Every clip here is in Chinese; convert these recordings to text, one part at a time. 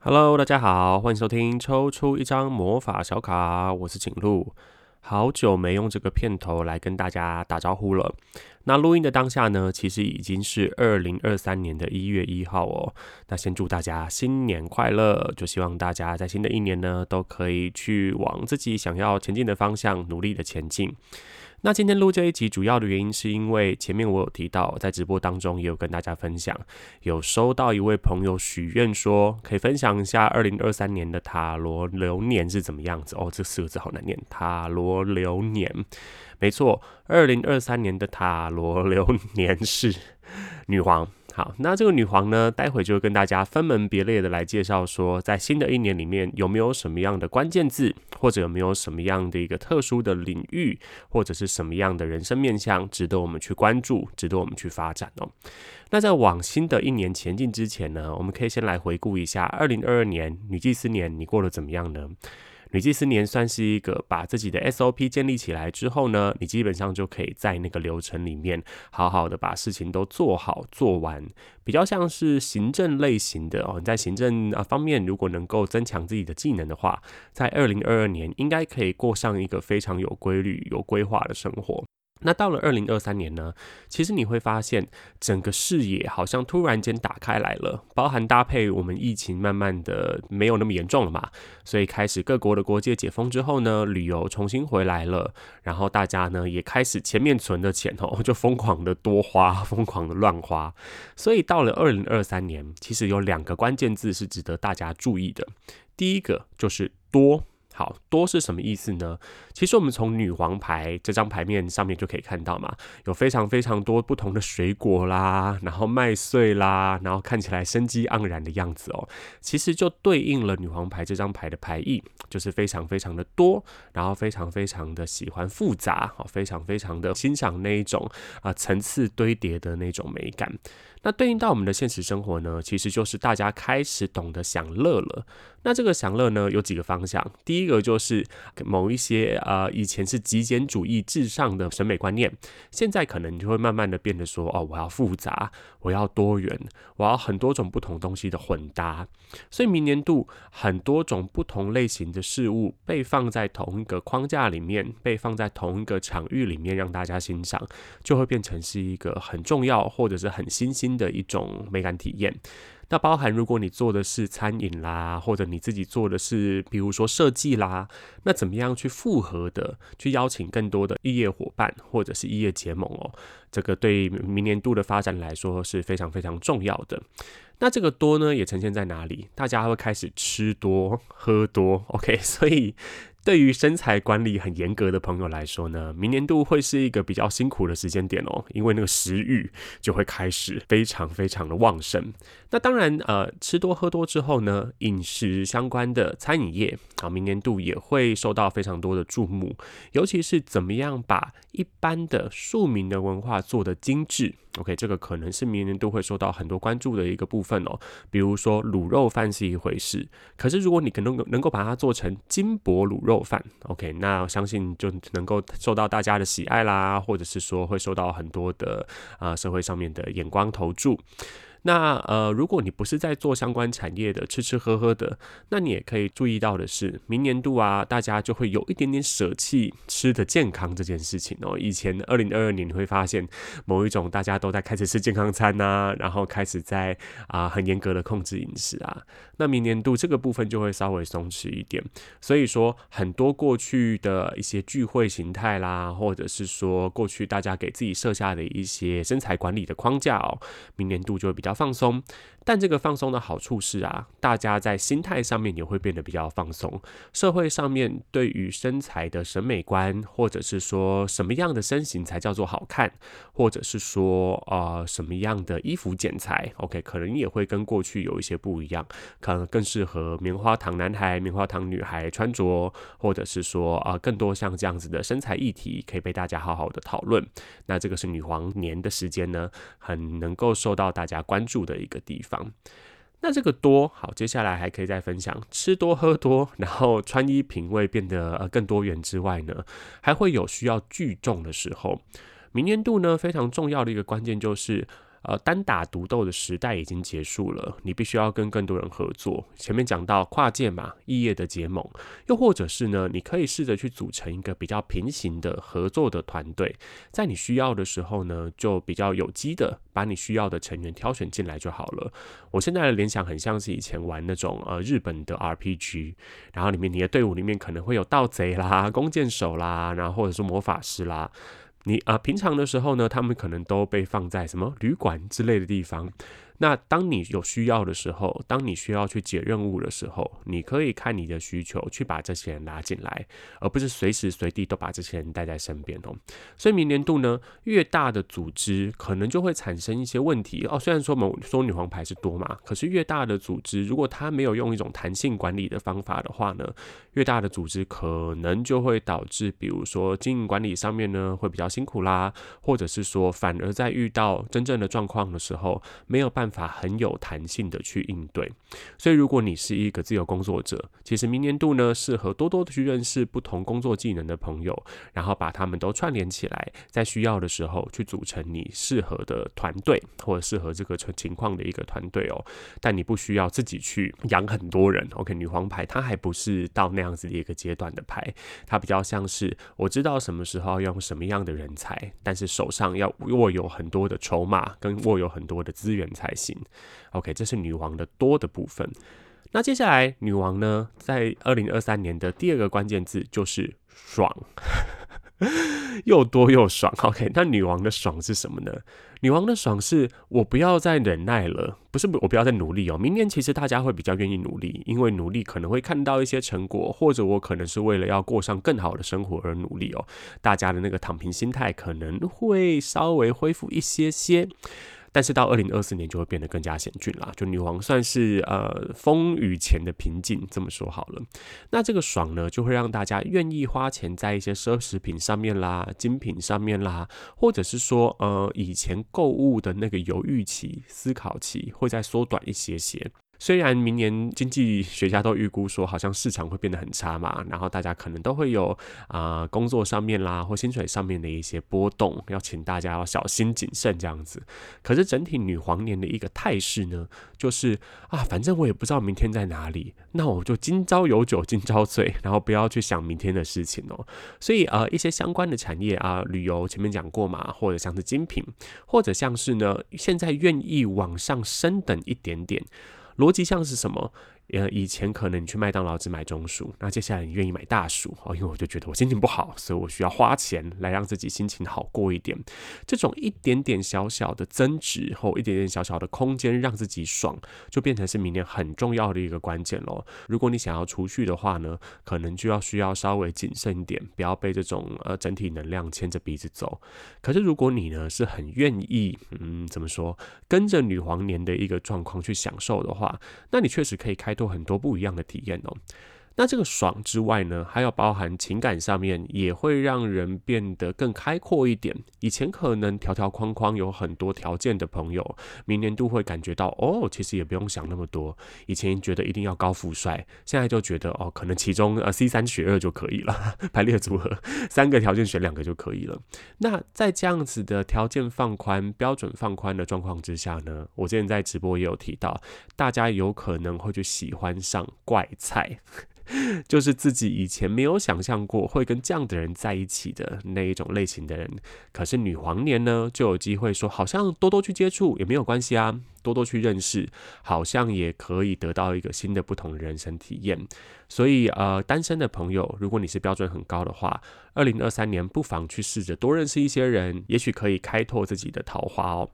Hello，大家好，欢迎收听抽出一张魔法小卡，我是景路。好久没用这个片头来跟大家打招呼了。那录音的当下呢，其实已经是二零二三年的一月一号哦。那先祝大家新年快乐，就希望大家在新的一年呢，都可以去往自己想要前进的方向努力的前进。那今天录这一集主要的原因是因为前面我有提到，在直播当中也有跟大家分享，有收到一位朋友许愿说，可以分享一下二零二三年的塔罗流年是怎么样子哦。这四个字好难念，塔罗流年，没错，二零二三年的塔罗流年是女皇。好，那这个女皇呢，待会就跟大家分门别类的来介绍，说在新的一年里面有没有什么样的关键字，或者有没有什么样的一个特殊的领域，或者是什么样的人生面向，值得我们去关注，值得我们去发展哦。那在往新的一年前进之前呢，我们可以先来回顾一下二零二二年女祭司年，你过得怎么样呢？女祭司年算是一个把自己的 SOP 建立起来之后呢，你基本上就可以在那个流程里面好好的把事情都做好做完，比较像是行政类型的哦。你在行政啊方面，如果能够增强自己的技能的话，在二零二二年应该可以过上一个非常有规律、有规划的生活。那到了二零二三年呢，其实你会发现整个视野好像突然间打开来了，包含搭配我们疫情慢慢的没有那么严重了嘛，所以开始各国的国界解封之后呢，旅游重新回来了，然后大家呢也开始前面存的钱哦，就疯狂的多花，疯狂的乱花，所以到了二零二三年，其实有两个关键字是值得大家注意的，第一个就是多。好，多是什么意思呢？其实我们从女皇牌这张牌面上面就可以看到嘛，有非常非常多不同的水果啦，然后麦穗啦，然后看起来生机盎然的样子哦。其实就对应了女皇牌这张牌的牌意，就是非常非常的多，然后非常非常的喜欢复杂，好，非常非常的欣赏那一种啊层次堆叠的那种美感。那对应到我们的现实生活呢，其实就是大家开始懂得享乐了。那这个享乐呢，有几个方向。第一个就是某一些呃以前是极简主义至上的审美观念，现在可能就会慢慢的变得说，哦，我要复杂，我要多元，我要很多种不同东西的混搭。所以明年度很多种不同类型的事物被放在同一个框架里面，被放在同一个场域里面让大家欣赏，就会变成是一个很重要或者是很新鲜新的一种美感体验。那包含如果你做的是餐饮啦，或者你自己做的是，比如说设计啦，那怎么样去复合的去邀请更多的异业伙伴或者是异业结盟哦？这个对明年度的发展来说是非常非常重要的。那这个多呢，也呈现在哪里？大家会开始吃多喝多，OK？所以。对于身材管理很严格的朋友来说呢，明年度会是一个比较辛苦的时间点哦，因为那个食欲就会开始非常非常的旺盛。那当然，呃，吃多喝多之后呢，饮食相关的餐饮业啊，明年度也会受到非常多的注目，尤其是怎么样把一般的庶民的文化做得精致。OK，这个可能是明年度会受到很多关注的一个部分哦。比如说卤肉饭是一回事，可是如果你可能能够把它做成金箔卤肉饭，OK，那我相信就能够受到大家的喜爱啦，或者是说会受到很多的啊、社会上面的眼光投注。那呃，如果你不是在做相关产业的，吃吃喝喝的，那你也可以注意到的是，明年度啊，大家就会有一点点舍弃吃的健康这件事情哦。以前二零二二年你会发现某一种大家都在开始吃健康餐呐，然后开始在啊、很严格的控制饮食啊。那明年度这个部分就会稍微松弛一点。所以说，很多过去的一些聚会形态啦，或者是说过去大家给自己设下的一些身材管理的框架哦，明年度就会比较。比较放松，但这个放松的好处是啊，大家在心态上面也会变得比较放松。社会上面对于身材的审美观，或者是说什么样的身形才叫做好看，或者是说呃什么样的衣服剪裁，OK，可能也会跟过去有一些不一样，可能更适合棉花糖男孩、棉花糖女孩穿着，或者是说啊、更多像这样子的身材议题可以被大家好好的讨论。那这个是女皇年的时间呢，很能够受到大家。关注的一个地方，那这个多好，接下来还可以再分享吃多喝多，然后穿衣品味变得呃更多元之外呢，还会有需要聚众的时候。明年度呢非常重要的一个关键就是。呃，单打独斗的时代已经结束了，你必须要跟更多人合作。前面讲到跨界嘛，异业的结盟，又或者是呢，你可以试着去组成一个比较平行的合作的团队，在你需要的时候呢，就比较有机的把你需要的成员挑选进来就好了。我现在的联想很像是以前玩那种呃日本的 RPG，然后里面你的队伍里面可能会有盗贼啦、弓箭手啦，然后或者是魔法师啦。你啊、平常的时候呢，他们可能都被放在什么旅馆之类的地方。那当你有需要的时候，当你需要去解任务的时候，你可以看你的需求去把这些人拉进来，而不是随时随地都把这些人带在身边哦。所以明年度呢，越大的组织可能就会产生一些问题哦。虽然说某说女皇牌是多嘛，可是越大的组织，如果它没有用一种弹性管理的方法的话呢，越大的组织可能就会导致，比如说经营管理上面呢会比较辛苦啦，或者是说反而在遇到真正的状况的时候没有办法。很有弹性的去应对，所以如果你是一个自由工作者，其实明年度呢，适合多多的去认识不同工作技能的朋友，然后把他们都串联起来，在需要的时候去组成你适合的团队或者适合这个情况的一个团队哦。但你不需要自己去养很多人。OK，女皇牌它还不是到那样子的一个阶段的牌，它比较像是我知道什么时候要用什么样的人才，但是手上要握有很多的筹码跟握有很多的资源才。行，OK，这是女王的多的部分。那接下来，女王呢，在二零二三年的第二个关键字就是爽，又多又爽。OK，那女王的爽是什么呢？女王的爽是我不要再忍耐了，不是我不要再努力哦。明年其实大家会比较愿意努力，因为努力可能会看到一些成果，或者我可能是为了要过上更好的生活而努力哦。大家的那个躺平心态可能会稍微恢复一些些。但是到二零二四年就会变得更加险峻啦。就女王算是呃风雨前的平静，这么说好了。那这个爽呢，就会让大家愿意花钱在一些奢侈品上面啦、精品上面啦，或者是说呃以前购物的那个犹豫期、思考期会再缩短一些些。虽然明年经济学家都预估说，好像市场会变得很差嘛，然后大家可能都会有啊、工作上面啦或薪水上面的一些波动，要请大家要小心谨慎这样子。可是整体女皇年的一个态势呢，就是啊，反正我也不知道明天在哪里，那我就今朝有酒今朝醉，然后不要去想明天的事情哦。所以呃，一些相关的产业啊，旅游前面讲过嘛，或者像是精品，或者像是呢，现在愿意往上升等一点点。逻辑像是什么？呃，以前可能你去麦当劳只买中薯，那接下来你愿意买大薯哦，因为我就觉得我心情不好，所以我需要花钱来让自己心情好过一点。这种一点点小小的增值或一点点小小的空间，让自己爽，就变成是明年很重要的一个关键喽。如果你想要储蓄的话呢，可能就要需要稍微谨慎一点，不要被这种呃整体能量牵着鼻子走。可是如果你呢是很愿意，嗯，怎么说，跟着女皇年的一个状况去享受的话，那你确实可以开。都很多不一样的体验哦。那这个爽之外呢，还要包含情感上面，也会让人变得更开阔一点。以前可能条条框框有很多条件的朋友，明年都会感觉到哦，其实也不用想那么多。以前觉得一定要高富帅，现在就觉得哦，可能其中呃 C 三选二就可以了，排列组合三个条件选两个就可以了。那在这样子的条件放宽、标准放宽的状况之下呢，我之前在直播也有提到，大家有可能会去喜欢上怪菜。就是自己以前没有想象过会跟这样的人在一起的那一种类型的人，可是女皇年呢，就有机会说，好像多多去接触也没有关系啊，多多去认识，好像也可以得到一个新的不同的人生体验。所以呃，单身的朋友，如果你是标准很高的话，二零二三年不妨去试着多认识一些人，也许可以开拓自己的桃花哦。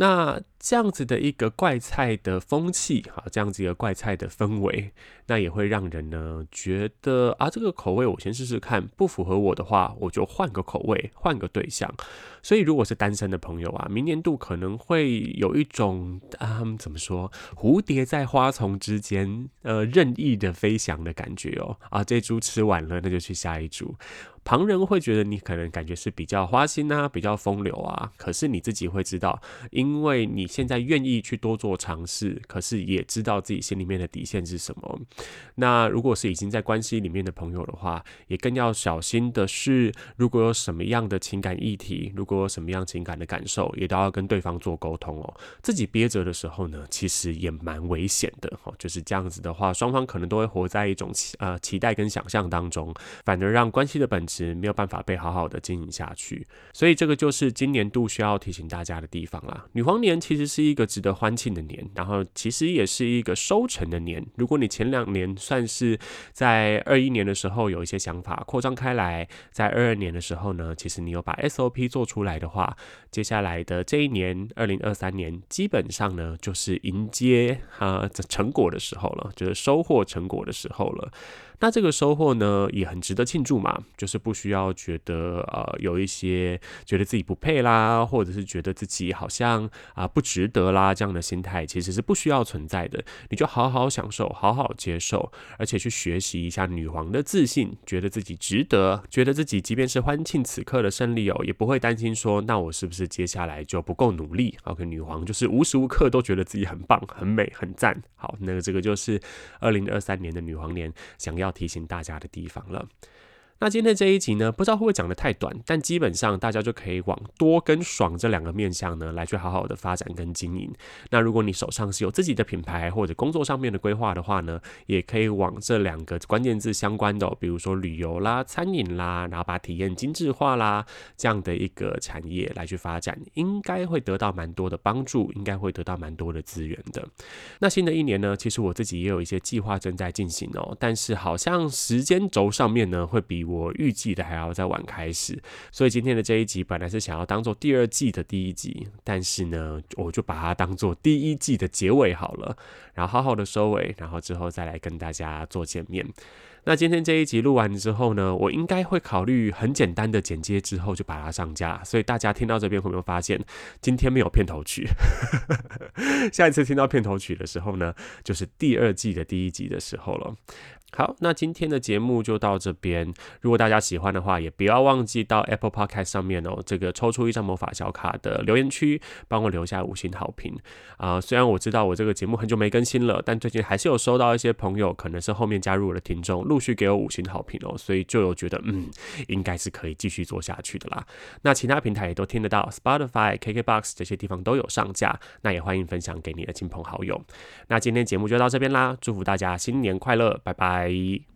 那这样子的一个怪菜的风气，哈，这样子一个怪菜的氛围，那也会让人呢觉得啊，这个口味我先试试看，不符合我的话，我就换个口味，换个对象。所以如果是单身的朋友啊，明年度可能会有一种啊，怎么说，蝴蝶在花丛之间，呃，任意的飞翔的感觉哦。啊，这株吃完了，那就去下一株。旁人会觉得你可能感觉是比较花心啊，比较风流啊，可是你自己会知道，因为你现在愿意去多做尝试，可是也知道自己心里面的底线是什么。那如果是已经在关系里面的朋友的话，也更要小心的是，如果有什么样的情感议题，如过什么样情感的感受，也都要跟对方做沟通哦。自己憋着的时候呢，其实也蛮危险的哦。就是这样子的话，双方可能都会活在一种期呃期待跟想象当中，反而让关系的本质。没有办法被好好的经营下去，所以这个就是今年度需要提醒大家的地方啦。女皇年其实是一个值得欢庆的年，然后其实也是一个收成的年。如果你前两年算是在二一年的时候有一些想法扩张开来，在二二年的时候呢，其实你有把 SOP 做出出来的话，接下来的这一年二零二三年，基本上呢就是迎接啊成果的时候了，就是收获成果的时候了。那这个收获呢，也很值得庆祝嘛，就是不需要觉得呃有一些觉得自己不配啦，或者是觉得自己好像啊、不值得啦这样的心态，其实是不需要存在的。你就好好享受，好好接受，而且去学习一下女皇的自信，觉得自己值得，觉得自己即便是欢庆此刻的胜利哦，也不会担心说，那我是不是接下来就不够努力？OK，女皇就是无时无刻都觉得自己很棒、很美、很赞。好，那个这个就是二零二三年的女皇年想要提醒大家的地方了。那今天这一集呢，不知道会不会讲得太短，但基本上大家就可以往多跟爽这两个面向呢来去好好的发展跟经营。那如果你手上是有自己的品牌或者工作上面的规划的话呢，也可以往这两个关键字相关的，比如说旅游啦、餐饮啦，然后把体验精致化啦这样的一个产业来去发展，应该会得到蛮多的帮助，应该会得到蛮多的资源的。那新的一年呢，其实我自己也有一些计划正在进行哦，但是好像时间轴上面呢会比。我预计的还要再晚开始，所以今天的这一集本来是想要当做第二季的第一集，但是呢，我就把它当做第一季的结尾好了，然后好好的收尾，然后之后再来跟大家做见面。那今天这一集录完之后呢，我应该会考虑很简单的剪接之后就把它上架，所以大家听到这边会不会发现今天没有片头曲？下一次听到片头曲的时候呢，就是第二季的第一集的时候了。好，那今天的节目就到这边。如果大家喜欢的话，也不要忘记到 Apple Podcast 上面哦，这个抽出一张魔法小卡的留言区，帮我留下五星好评啊、虽然我知道我这个节目很久没更新了，但最近还是有收到一些朋友，可能是后面加入我的听众，陆续给我五星好评哦，所以就有觉得嗯，应该是可以继续做下去的啦。那其他平台也都听得到，Spotify、KKBox 这些地方都有上架，那也欢迎分享给你的亲朋好友。那今天节目就到这边啦，祝福大家新年快乐，拜拜。